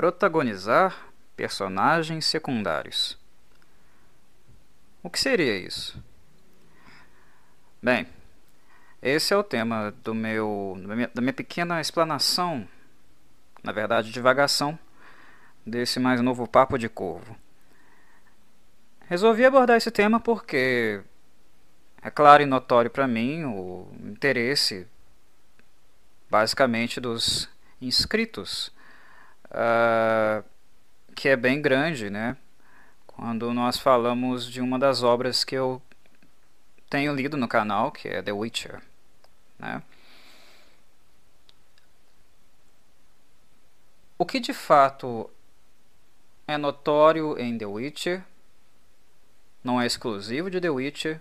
Protagonizar personagens secundários. O que seria isso? Bem, esse é o tema do meu, da minha, da minha pequena explanação, na verdade, divagação, desse mais novo Papo de Corvo. Resolvi abordar esse tema porque é claro e notório para mim o interesse, basicamente, dos inscritos, uh, que é bem grande, né? Quando nós falamos de uma das obras que eu tenho lido no canal, que é The Witcher. Né? O que de fato é notório em The Witcher, não é exclusivo de The Witcher,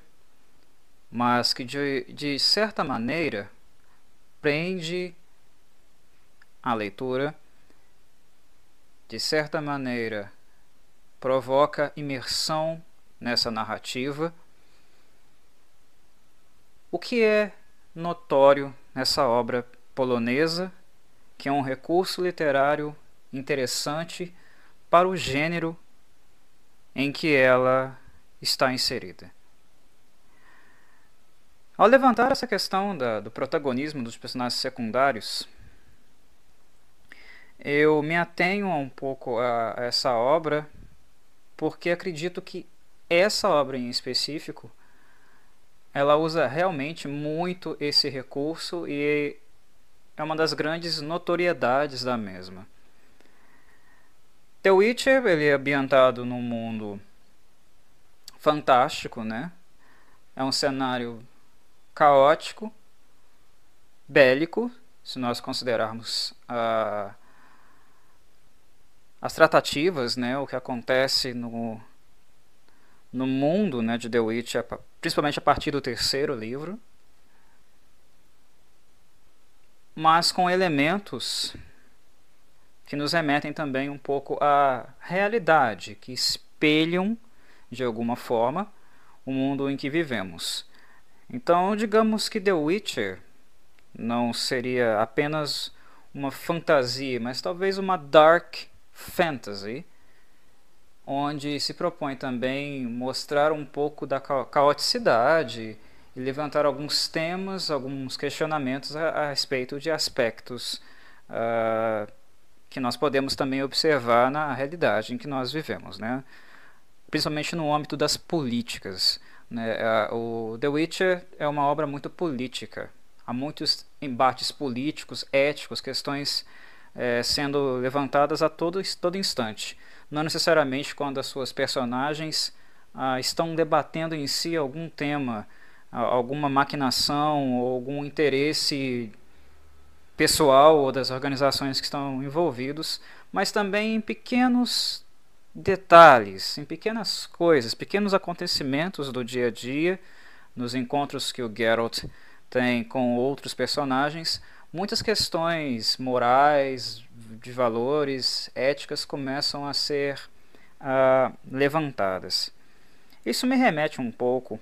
mas que de, de certa maneira prende a leitura, de certa maneira provoca imersão nessa narrativa. O que é notório nessa obra polonesa, que é um recurso literário interessante para o gênero em que ela está inserida. Ao levantar essa questão da, do protagonismo dos personagens secundários, eu me atenho um pouco a, a essa obra porque acredito que essa obra em específico ela usa realmente muito esse recurso e é uma das grandes notoriedades da mesma. The Witcher ele é ambientado num mundo fantástico, né? É um cenário caótico, bélico, se nós considerarmos uh, as tratativas, né, o que acontece no, no mundo né, de The Witcher principalmente a partir do terceiro livro, mas com elementos que nos remetem também um pouco à realidade, que espelham de alguma forma o mundo em que vivemos. Então, digamos que The Witcher não seria apenas uma fantasia, mas talvez uma dark fantasy onde se propõe também mostrar um pouco da caoticidade e levantar alguns temas, alguns questionamentos a, a respeito de aspectos uh, que nós podemos também observar na realidade em que nós vivemos, né? principalmente no âmbito das políticas. Né? O The Witcher é uma obra muito política. Há muitos embates políticos, éticos, questões eh, sendo levantadas a todo, todo instante. Não necessariamente quando as suas personagens ah, estão debatendo em si algum tema, alguma maquinação ou algum interesse pessoal ou das organizações que estão envolvidos, mas também em pequenos detalhes, em pequenas coisas, pequenos acontecimentos do dia a dia, nos encontros que o Geralt tem com outros personagens, muitas questões morais, de valores, éticas começam a ser uh, levantadas. Isso me remete um pouco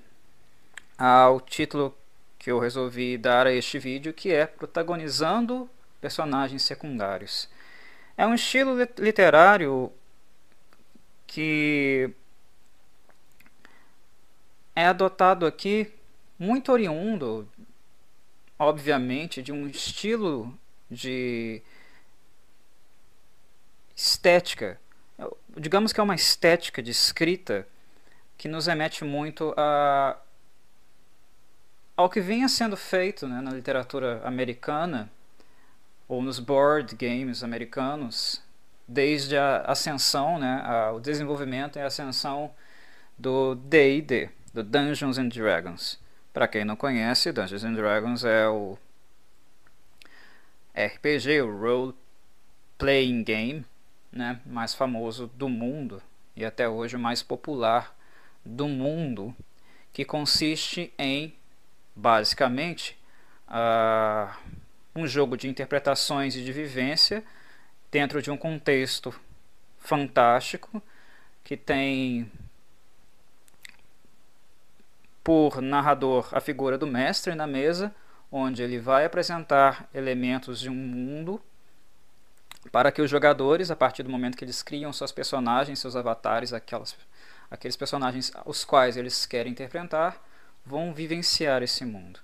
ao título que eu resolvi dar a este vídeo, que é Protagonizando Personagens Secundários. É um estilo literário que é adotado aqui muito oriundo, obviamente, de um estilo de estética. Digamos que é uma estética de escrita que nos remete muito a, ao que vinha sendo feito né, na literatura americana ou nos board games americanos desde a ascensão, né, a, o desenvolvimento e a ascensão do D&D, do Dungeons and Dragons. Para quem não conhece, Dungeons and Dragons é o RPG, o Role Playing Game, né, mais famoso do mundo e até hoje o mais popular do mundo, que consiste em basicamente uh, um jogo de interpretações e de vivência dentro de um contexto fantástico que tem por narrador a figura do mestre na mesa, onde ele vai apresentar elementos de um mundo para que os jogadores, a partir do momento que eles criam suas personagens, seus avatares, aquelas, aqueles personagens os quais eles querem interpretar, vão vivenciar esse mundo.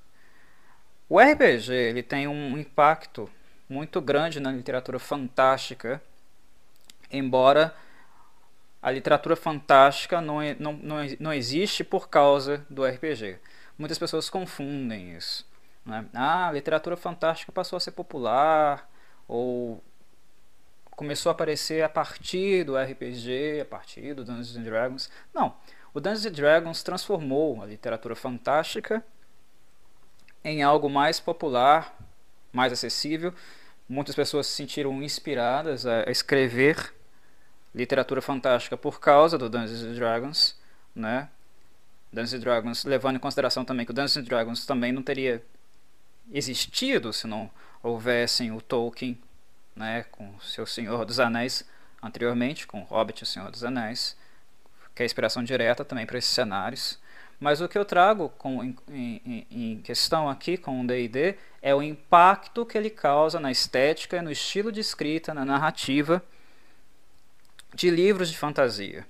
O RPG ele tem um impacto muito grande na literatura fantástica, embora a literatura fantástica não, não, não, não existe por causa do RPG. Muitas pessoas confundem isso. Né? Ah, a literatura fantástica passou a ser popular, ou começou a aparecer a partir do RPG, a partir do Dungeons and Dragons. Não, o Dungeons and Dragons transformou a literatura fantástica em algo mais popular, mais acessível. Muitas pessoas se sentiram inspiradas a escrever literatura fantástica por causa do Dungeons and Dragons, né? Dungeons and Dragons, levando em consideração também que o Dungeons and Dragons também não teria existido se não houvessem o Tolkien né, com seu Senhor dos Anéis anteriormente, com Hobbit e o Senhor dos Anéis, que é inspiração direta também para esses cenários. Mas o que eu trago com, em, em, em questão aqui com o D&D é o impacto que ele causa na estética, no estilo de escrita, na narrativa de livros de fantasia.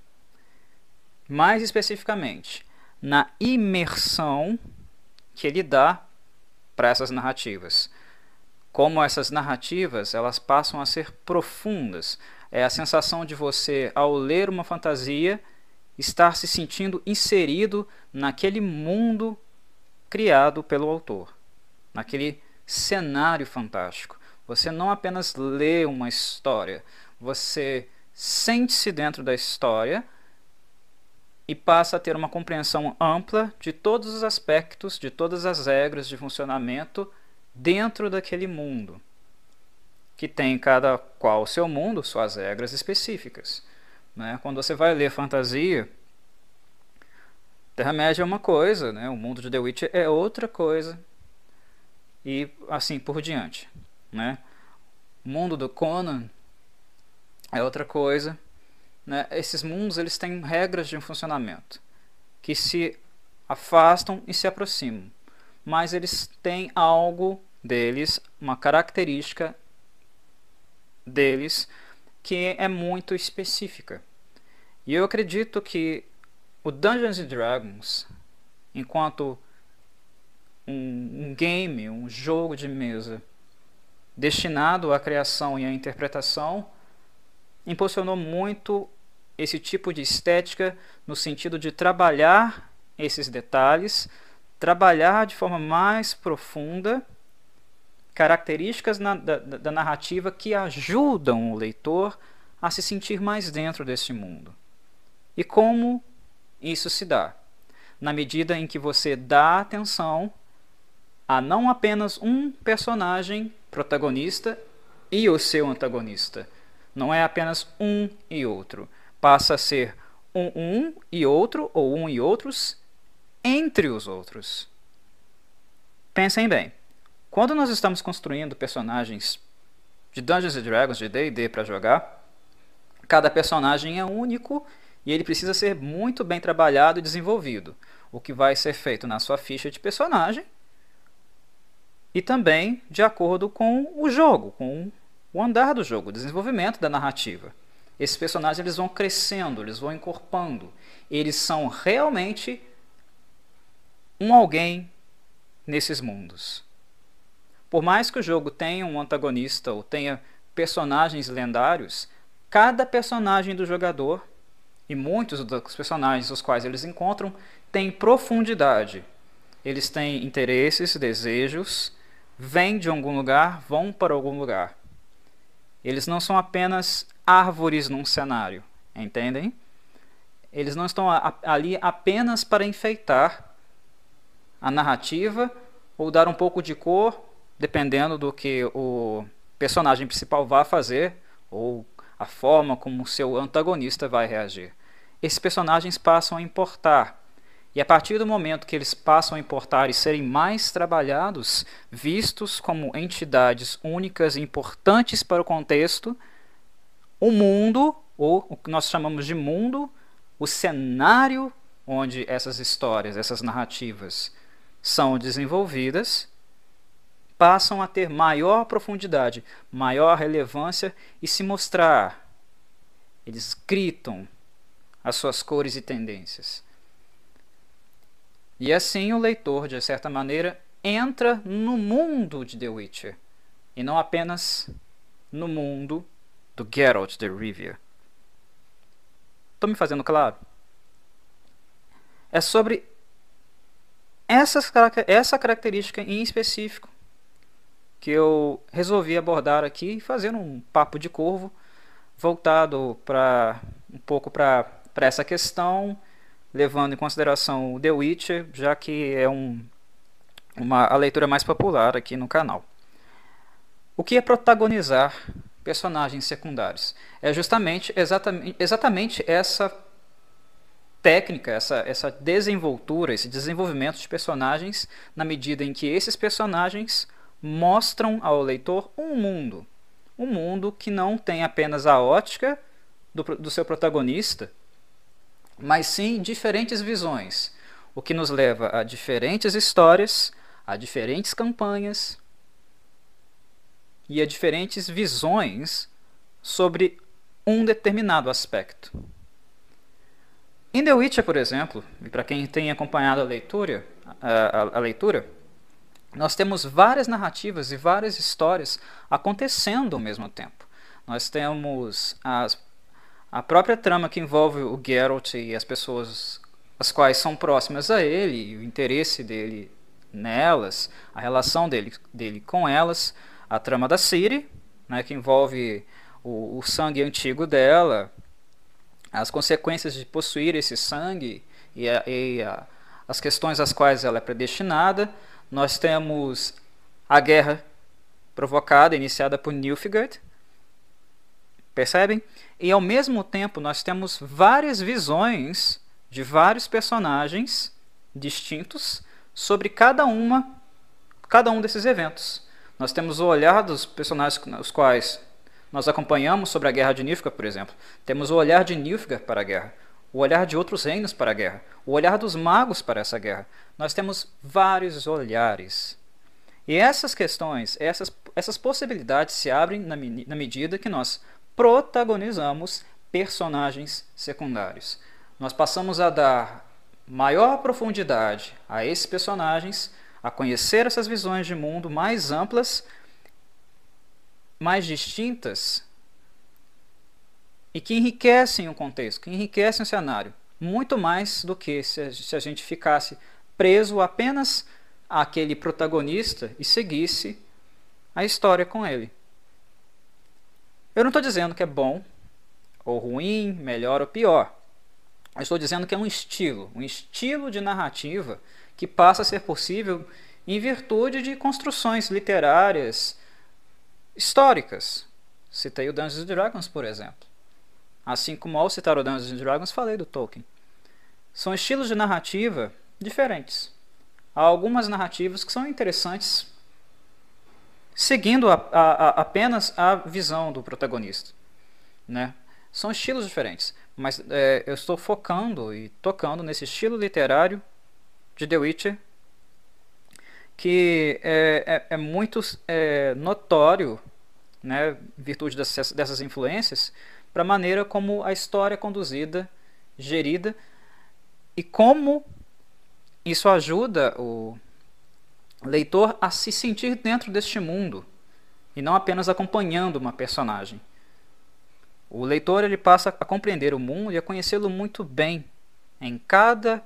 Mais especificamente, na imersão que ele dá para essas narrativas como essas narrativas elas passam a ser profundas. É a sensação de você, ao ler uma fantasia, estar se sentindo inserido naquele mundo criado pelo autor, naquele cenário fantástico. Você não apenas lê uma história, você sente-se dentro da história e passa a ter uma compreensão ampla de todos os aspectos, de todas as regras de funcionamento dentro daquele mundo, que tem cada qual o seu mundo, suas regras específicas. Né? Quando você vai ler fantasia, Terra-média é uma coisa, né? o mundo de The Witcher é outra coisa, e assim por diante. Né? O mundo do Conan é outra coisa. Né? Esses mundos eles têm regras de funcionamento que se afastam e se aproximam mas eles têm algo deles, uma característica deles que é muito específica. E eu acredito que o Dungeons and Dragons, enquanto um, um game, um jogo de mesa destinado à criação e à interpretação, impulsionou muito esse tipo de estética no sentido de trabalhar esses detalhes trabalhar de forma mais profunda características na, da, da narrativa que ajudam o leitor a se sentir mais dentro desse mundo. E como isso se dá? Na medida em que você dá atenção a não apenas um personagem protagonista e o seu antagonista. Não é apenas um e outro. Passa a ser um, um e outro, ou um e outros, entre os outros. Pensem bem, quando nós estamos construindo personagens de Dungeons Dragons, de D&D para jogar, cada personagem é único e ele precisa ser muito bem trabalhado e desenvolvido, o que vai ser feito na sua ficha de personagem e também de acordo com o jogo, com o andar do jogo, o desenvolvimento da narrativa. Esses personagens eles vão crescendo, eles vão encorpando, eles são realmente um alguém nesses mundos. Por mais que o jogo tenha um antagonista ou tenha personagens lendários, cada personagem do jogador e muitos dos personagens os quais eles encontram têm profundidade. Eles têm interesses, desejos, vêm de algum lugar, vão para algum lugar. Eles não são apenas árvores num cenário, entendem? Eles não estão ali apenas para enfeitar a narrativa ou dar um pouco de cor, dependendo do que o personagem principal vá fazer ou a forma como o seu antagonista vai reagir. Esses personagens passam a importar. E a partir do momento que eles passam a importar e serem mais trabalhados, vistos como entidades únicas e importantes para o contexto, o mundo, ou o que nós chamamos de mundo, o cenário onde essas histórias, essas narrativas são desenvolvidas, passam a ter maior profundidade, maior relevância e se mostrar. Eles gritam as suas cores e tendências. E assim o leitor, de certa maneira, entra no mundo de The Witcher e não apenas no mundo do Geralt de Rivia. Estou me fazendo claro? É sobre essas, essa característica em específico que eu resolvi abordar aqui, fazendo um papo de corvo voltado para um pouco para essa questão, levando em consideração o The Witcher, já que é um, uma, a leitura mais popular aqui no canal. O que é protagonizar personagens secundários? É justamente exatamente, exatamente essa técnica, essa, essa desenvoltura, esse desenvolvimento de personagens, na medida em que esses personagens mostram ao leitor um mundo. Um mundo que não tem apenas a ótica do, do seu protagonista, mas sim diferentes visões, o que nos leva a diferentes histórias, a diferentes campanhas e a diferentes visões sobre um determinado aspecto. Em The Witcher, por exemplo, e para quem tem acompanhado a leitura, a, a, a leitura, nós temos várias narrativas e várias histórias acontecendo ao mesmo tempo. Nós temos as, a própria trama que envolve o Geralt e as pessoas as quais são próximas a ele, o interesse dele nelas, a relação dele, dele com elas, a trama da Ciri, né, que envolve o, o sangue antigo dela, as consequências de possuir esse sangue e, a, e a, as questões às quais ela é predestinada. Nós temos a guerra provocada, iniciada por Nilfgaard, percebem? E ao mesmo tempo nós temos várias visões de vários personagens distintos sobre cada uma, cada um desses eventos. Nós temos o olhar dos personagens os quais nós acompanhamos sobre a guerra de Nilfgaard, por exemplo. Temos o olhar de Nilfgaard para a guerra, o olhar de outros reinos para a guerra, o olhar dos magos para essa guerra. Nós temos vários olhares. E essas questões, essas, essas possibilidades se abrem na, na medida que nós protagonizamos personagens secundários. Nós passamos a dar maior profundidade a esses personagens, a conhecer essas visões de mundo mais amplas mais distintas e que enriquecem o contexto, que enriquecem o cenário, muito mais do que se a, gente ficasse preso apenas àquele protagonista e seguisse a história com ele. Eu não estou dizendo que é bom ou ruim, melhor ou pior. Eu estou dizendo que é um estilo, um estilo de narrativa que passa a ser possível em virtude de construções literárias históricas. Citei o Dungeons Dragons, por exemplo. Assim como ao citar o Dungeons Dragons, falei do Tolkien. São estilos de narrativa diferentes. Há algumas narrativas que são interessantes seguindo a, a, a, apenas a visão do protagonista. Né? São estilos diferentes, mas é, eu estou focando e tocando nesse estilo literário de The Witcher que é, é, é muito é, notório, né, virtude dessas, dessas influências, para a maneira como a história é conduzida, gerida e como isso ajuda o leitor a se sentir dentro deste mundo e não apenas acompanhando uma personagem. O leitor ele passa a compreender o mundo e a conhecê-lo muito bem em cada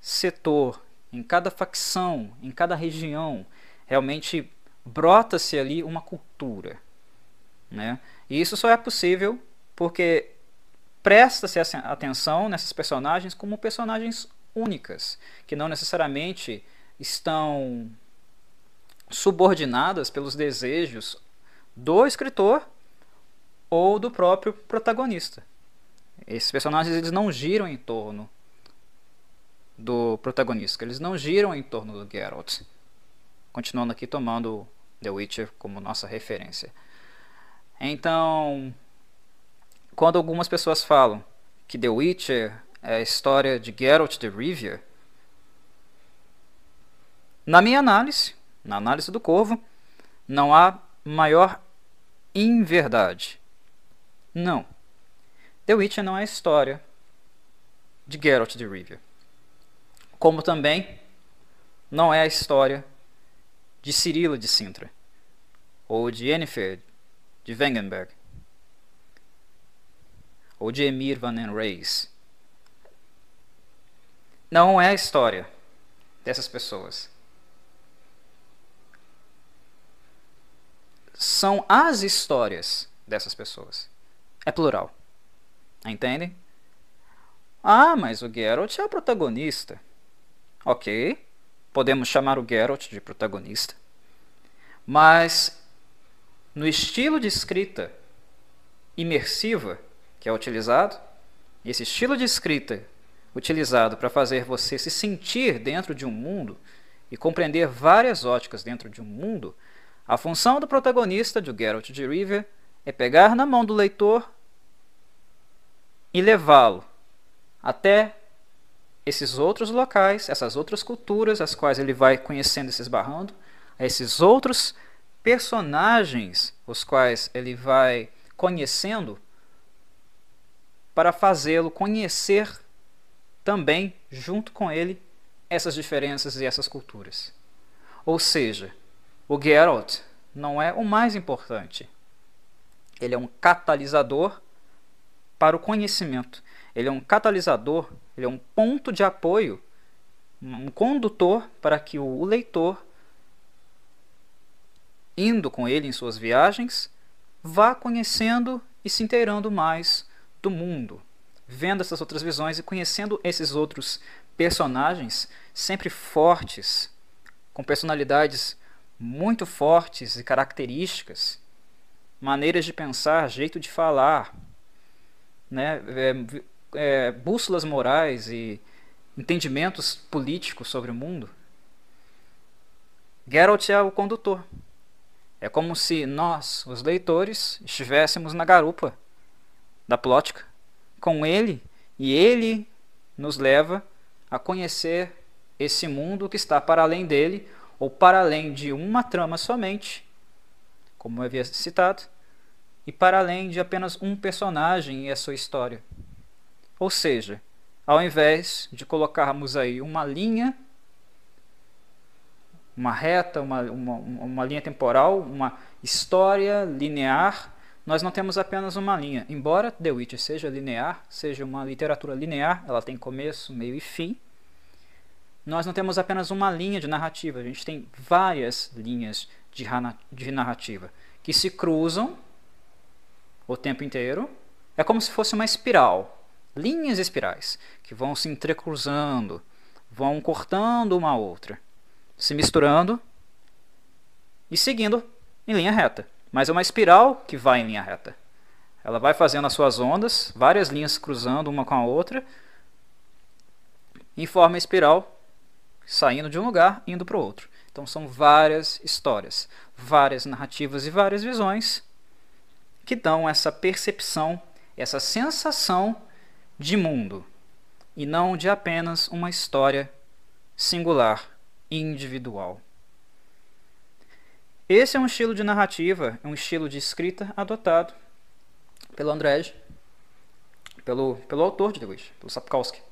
setor, em cada facção, em cada região, realmente brota-se ali uma cultura. Né? E isso só é possível porque presta-se atenção nessas personagens como personagens únicas, que não necessariamente estão subordinadas pelos desejos do escritor ou do próprio protagonista. Esses personagens eles não giram em torno do protagonista. Eles não giram em torno do Geralt. Continuando aqui tomando The Witcher como nossa referência. Então, quando algumas pessoas falam que The Witcher é a história de Geralt de Rivia, na minha análise, na análise do Corvo, não há maior inverdade. Não. The Witcher não é a história de Geralt de Rivia. Como também não é a história de Cirila de Sintra ou de Yennefer de Wengenberg ou de Emir van Reis. Não é a história dessas pessoas. São as histórias dessas pessoas. É plural. Entendem? Ah, mas o Geralt é o protagonista. Ok, podemos chamar o Geralt de protagonista. Mas no estilo de escrita imersiva que é utilizado, esse estilo de escrita utilizado para fazer você se sentir dentro de um mundo e compreender várias óticas dentro de um mundo, a função do protagonista de Geralt de Rivia é pegar na mão do leitor e levá-lo até esses outros locais, essas outras culturas, as quais ele vai conhecendo e se esbarrando, esses outros personagens, os quais ele vai conhecendo, para fazê-lo conhecer também, junto com ele, essas diferenças e essas culturas. Ou seja, o Geralt não é o mais importante. Ele é um catalisador para o conhecimento. Ele é um catalisador, ele é um ponto de apoio, um condutor para que o leitor, indo com ele em suas viagens, vá conhecendo e se inteirando mais do mundo, vendo essas outras visões e conhecendo esses outros personagens sempre fortes, com personalidades muito fortes e características, maneiras de pensar, jeito de falar, né, é, é, bússolas morais e entendimentos políticos sobre o mundo. Geralt é o condutor. É como se nós, os leitores, estivéssemos na garupa da plótica com ele e ele nos leva a conhecer esse mundo que está para além dele ou para além de uma trama somente, como eu havia citado, e para além de apenas um personagem e a sua história. Ou seja, ao invés de colocarmos aí uma linha, uma reta, uma, uma, uma linha temporal, uma história linear nós não temos apenas uma linha. Embora The Witcher seja linear, seja uma literatura linear, ela tem começo, meio e fim, nós não temos apenas uma linha de narrativa, a gente tem várias linhas de, narrativa que se cruzam o tempo inteiro. É como se fosse uma espiral, linhas espirais, que vão se entrecruzando, vão cortando uma outra, se misturando e seguindo em linha reta mas é uma espiral que vai em linha reta. Ela vai fazendo as suas ondas, várias linhas cruzando uma com a outra, em forma espiral, saindo de um lugar indo para o outro. Então são várias histórias, várias narrativas e várias visões que dão essa percepção, essa sensação de mundo e não de apenas uma história singular, individual. Esse é um estilo de narrativa, é um estilo de escrita adotado pelo Andrzej, pelo, pelo autor de The Witch, pelo Sapkowski.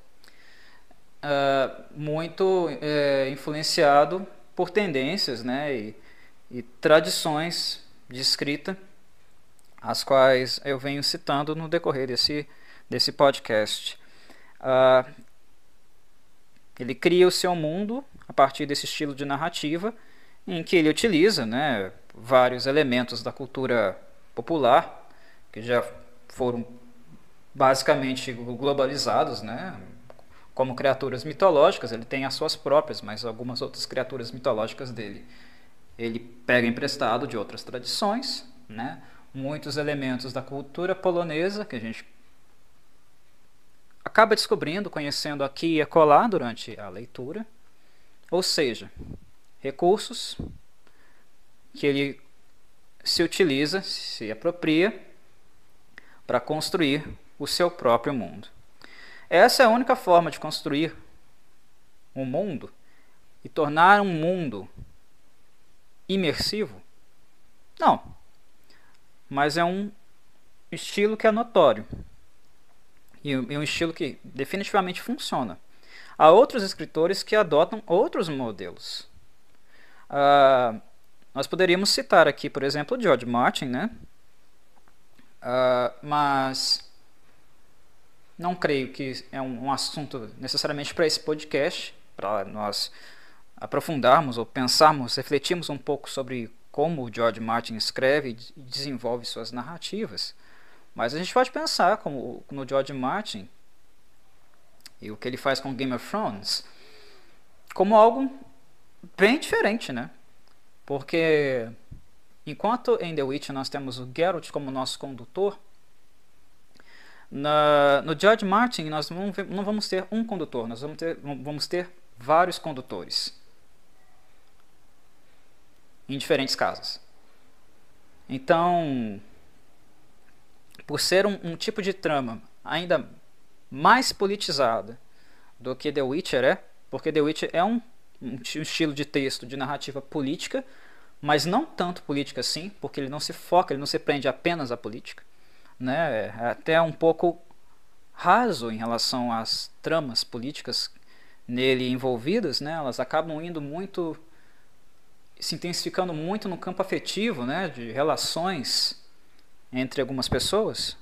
Uh, muito é, influenciado por tendências né, e, e tradições de escrita, as quais eu venho citando no decorrer desse, desse podcast. Uh, ele cria o seu mundo a partir desse estilo de narrativa em que ele utiliza né, vários elementos da cultura popular, que já foram basicamente globalizados, né, como criaturas mitológicas, ele tem as suas próprias, mas algumas outras criaturas mitológicas dele ele pega emprestado de outras tradições, né, muitos elementos da cultura polonesa que a gente acaba descobrindo, conhecendo aqui e acolá durante a leitura. Ou seja, recursos que ele se utiliza, se apropria para construir o seu próprio mundo. Essa é a única forma de construir um mundo e tornar um mundo imersivo? Não. Mas é um estilo que é notório. E um estilo que definitivamente funciona. Há outros escritores que adotam outros modelos. Uh, nós poderíamos citar aqui, por exemplo, George Martin, né? Uh, mas não creio que é um, um assunto necessariamente para esse podcast, para nós aprofundarmos ou pensarmos, refletirmos um pouco sobre como o George Martin escreve e desenvolve suas narrativas. Mas a gente pode pensar como no George Martin e o que ele faz com Game of Thrones como algo bem diferente, né? Porque enquanto em The Witch nós temos o Geralt como nosso condutor, na, no George Martin nós não, não vamos ter um condutor, nós vamos ter, vamos ter vários condutores em diferentes casas. Então, por ser um, um tipo de trama ainda mais politizada do que The Witcher é, porque The Witcher é um, um estilo de texto, de narrativa política, mas não tanto política assim, porque ele não se foca, ele não se prende apenas à política. Né? Até um pouco raso em relação às tramas políticas nele envolvidas, né? elas acabam indo muito, se intensificando muito no campo afetivo, né? de relações entre algumas pessoas.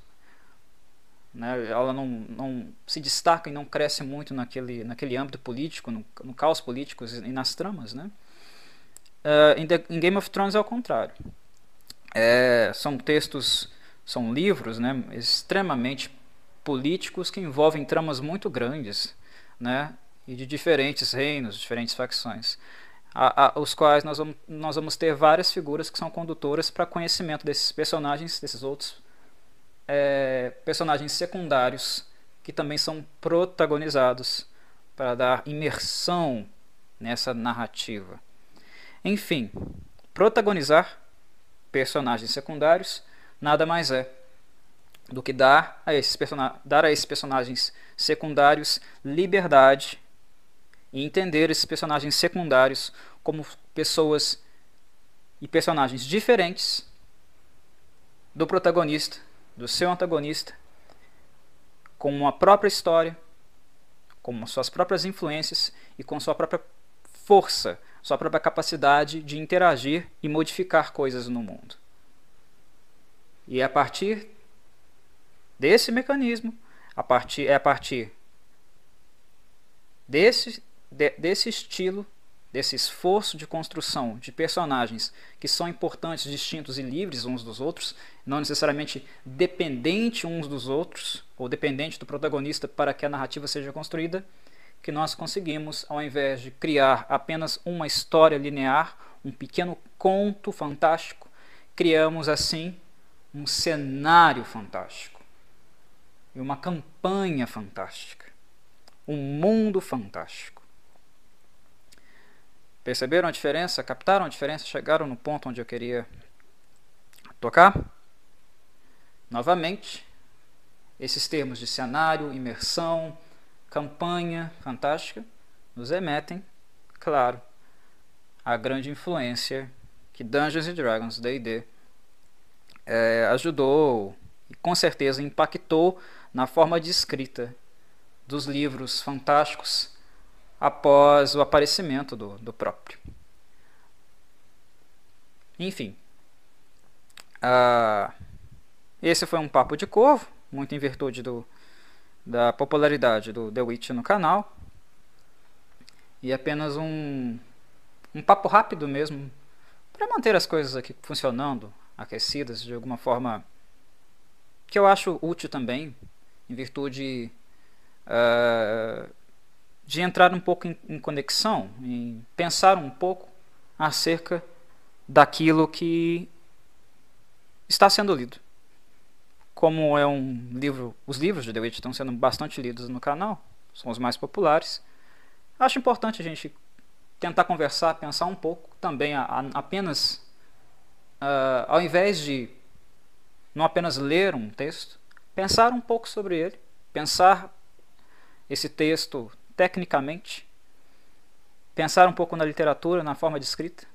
Né? Ela não, não se destaca e não cresce muito naquele, naquele âmbito político, no, no caos político e nas tramas. Né? Uh, em, The, em, Game of Thrones é o contrário. É, são textos, são livros né, extremamente políticos que envolvem tramas muito grandes né, e de diferentes reinos, diferentes facções. A, a, os quais nós vamos, nós vamos ter várias figuras que são condutoras para conhecimento desses personagens, desses outros é, personagens secundários que também são protagonizados para dar imersão nessa narrativa. Enfim, protagonizar personagens secundários nada mais é do que dar a esses, dar a esses personagens secundários liberdade e entender esses personagens secundários como pessoas e personagens diferentes do protagonista do seu antagonista com uma própria história, com suas próprias influências e com sua própria força, sua própria capacidade de interagir e modificar coisas no mundo. E é a partir desse mecanismo, a partir, é a partir desse, de, desse estilo desse esforço de construção de personagens que são importantes, distintos e livres uns dos outros, não necessariamente dependente uns dos outros, ou dependente do protagonista para que a narrativa seja construída, que nós conseguimos, ao invés de criar apenas uma história linear, um pequeno conto fantástico, criamos assim um cenário fantástico e uma campanha fantástica, um mundo fantástico. Perceberam a diferença? Captaram a diferença? Chegaram no ponto onde eu queria tocar? Novamente, esses termos de cenário, imersão, campanha fantástica nos remetem, claro, à grande influência que Dungeons Dragons D&D é, ajudou e com certeza impactou na forma de escrita dos livros fantásticos após o aparecimento do, do próprio. Enfim, uh, esse foi um papo de corvo, muito em virtude do, da popularidade do The Witch no canal. E apenas um, um papo rápido mesmo, para manter as coisas aqui funcionando, aquecidas de alguma forma que eu acho útil também, em virtude uh, de entrar um pouco em, em conexão, em pensar um pouco acerca daquilo que está sendo lido. Como é um livro, os livros de The Witch estão sendo bastante lidos no canal, são os mais populares. Acho importante a gente tentar conversar, pensar um pouco também, a, a, apenas uh, ao invés de não apenas ler um texto, pensar um pouco sobre ele, pensar esse texto tecnicamente, pensar um pouco na literatura, na forma de escrita,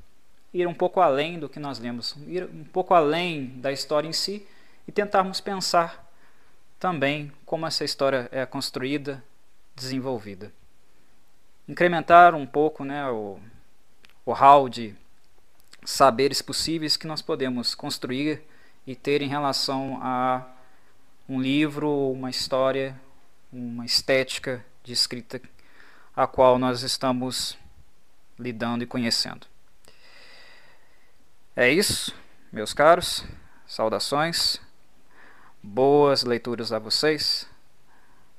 ir um pouco além do que nós lemos, ir um pouco além da história em si e tentarmos pensar também como essa história é construída, desenvolvida. Incrementar um pouco né, o, o hall de saberes possíveis que nós podemos construir e ter em relação a um livro, uma história, uma estética de escrita a qual nós estamos lidando e conhecendo. É isso, meus caros. Saudações. Boas leituras a vocês,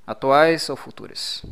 atuais ou futuras.